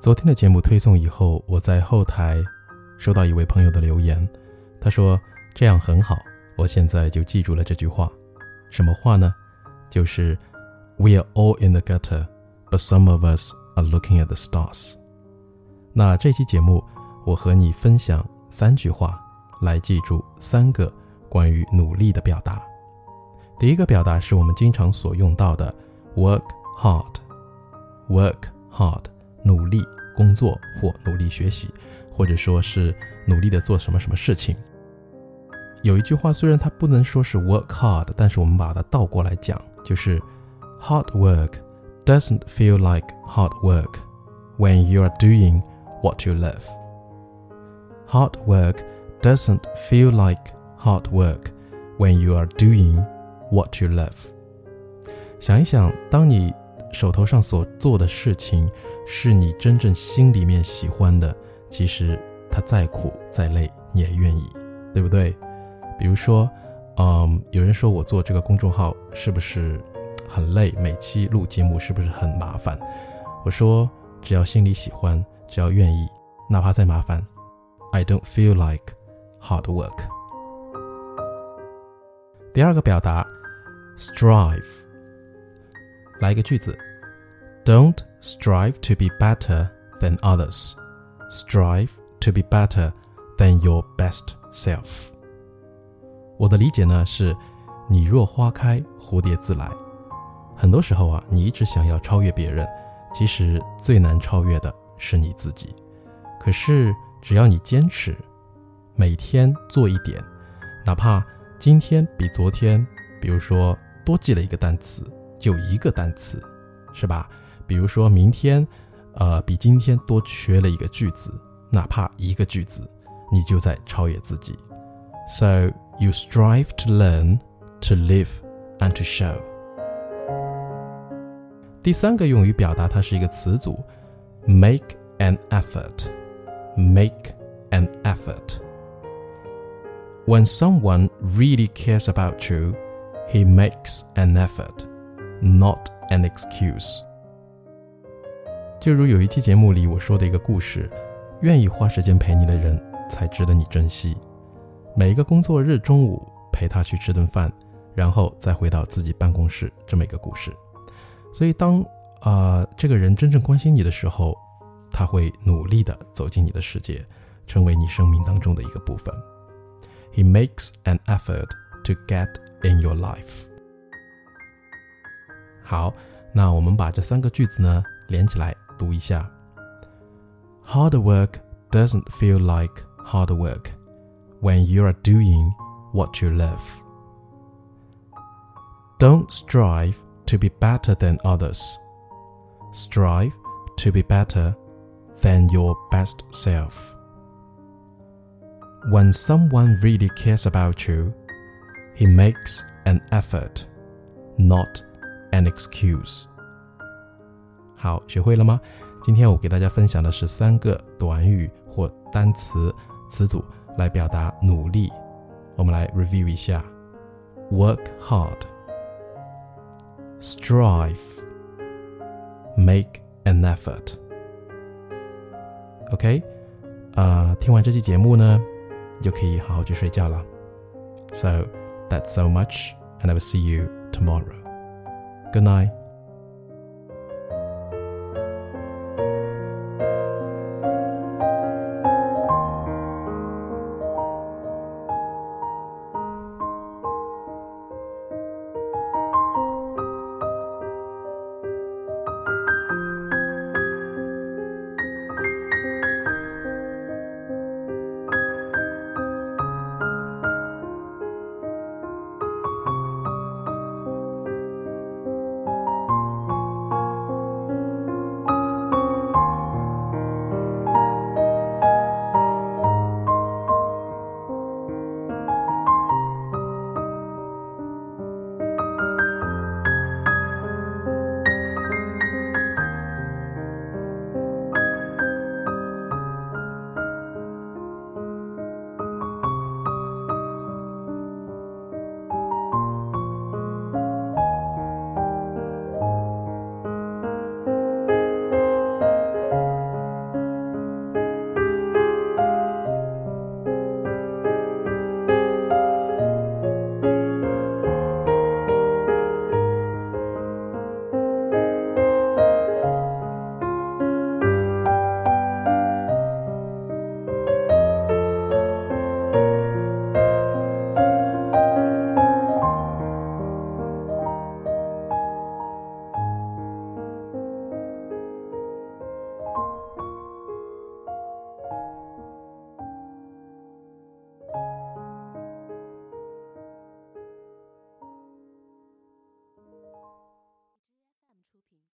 昨天的节目推送以后，我在后台收到一位朋友的留言，他说这样很好，我现在就记住了这句话。什么话呢？就是 We are all in the gutter, but some of us are looking at the stars。那这期节目，我和你分享三句话，来记住三个关于努力的表达。第一个表达是我们经常所用到的 “work hard”，work hard，努力工作或努力学习，或者说是努力的做什么什么事情。有一句话，虽然它不能说是 work hard，但是我们把它倒过来讲，就是 hard work doesn't feel like hard work when you are doing what you love. Hard work doesn't feel like hard work when you are doing what you love. 想一想，当你手头上所做的事情是你真正心里面喜欢的，其实他再苦再累你也愿意，对不对？比如说，嗯，有人说我做这个公众号是不是很累？每期录节目是不是很麻烦？我说，只要心里喜欢，只要愿意，哪怕再麻烦，I don't feel like hard work。第二个表达，strive。来一个句子，Don't strive to be better than others. Strive to be better than your best self. 我的理解呢是，你若花开，蝴蝶自来。很多时候啊，你一直想要超越别人，其实最难超越的是你自己。可是只要你坚持，每天做一点，哪怕今天比昨天，比如说多记了一个单词，就一个单词，是吧？比如说明天，呃，比今天多学了一个句子，哪怕一个句子，你就在超越自己。So you strive to learn, to live, and to show. 第三个用于表达它是一个词组，make an effort. Make an effort. When someone really cares about you, he makes an effort, not an excuse. 就如有一期节目里我说的一个故事，愿意花时间陪你的人，才值得你珍惜。每一个工作日中午陪他去吃顿饭，然后再回到自己办公室，这么一个故事。所以，当啊、呃、这个人真正关心你的时候，他会努力的走进你的世界，成为你生命当中的一个部分。He makes an effort to get in your life。好，那我们把这三个句子呢连起来读一下。Hard work doesn't feel like hard work when you are doing what you love. Don't strive to be better than others. Strive to be better than your best self. When someone really cares about you, he makes an effort, not an excuse. 好，学会了吗？今天我给大家分享的是三个短语或单词词组来表达努力。我们来 review 一下：work hard, strive, make an effort。OK，啊、听完这期节目呢，你就可以好好去睡觉了。So that's so much, and I will see you tomorrow. Good night.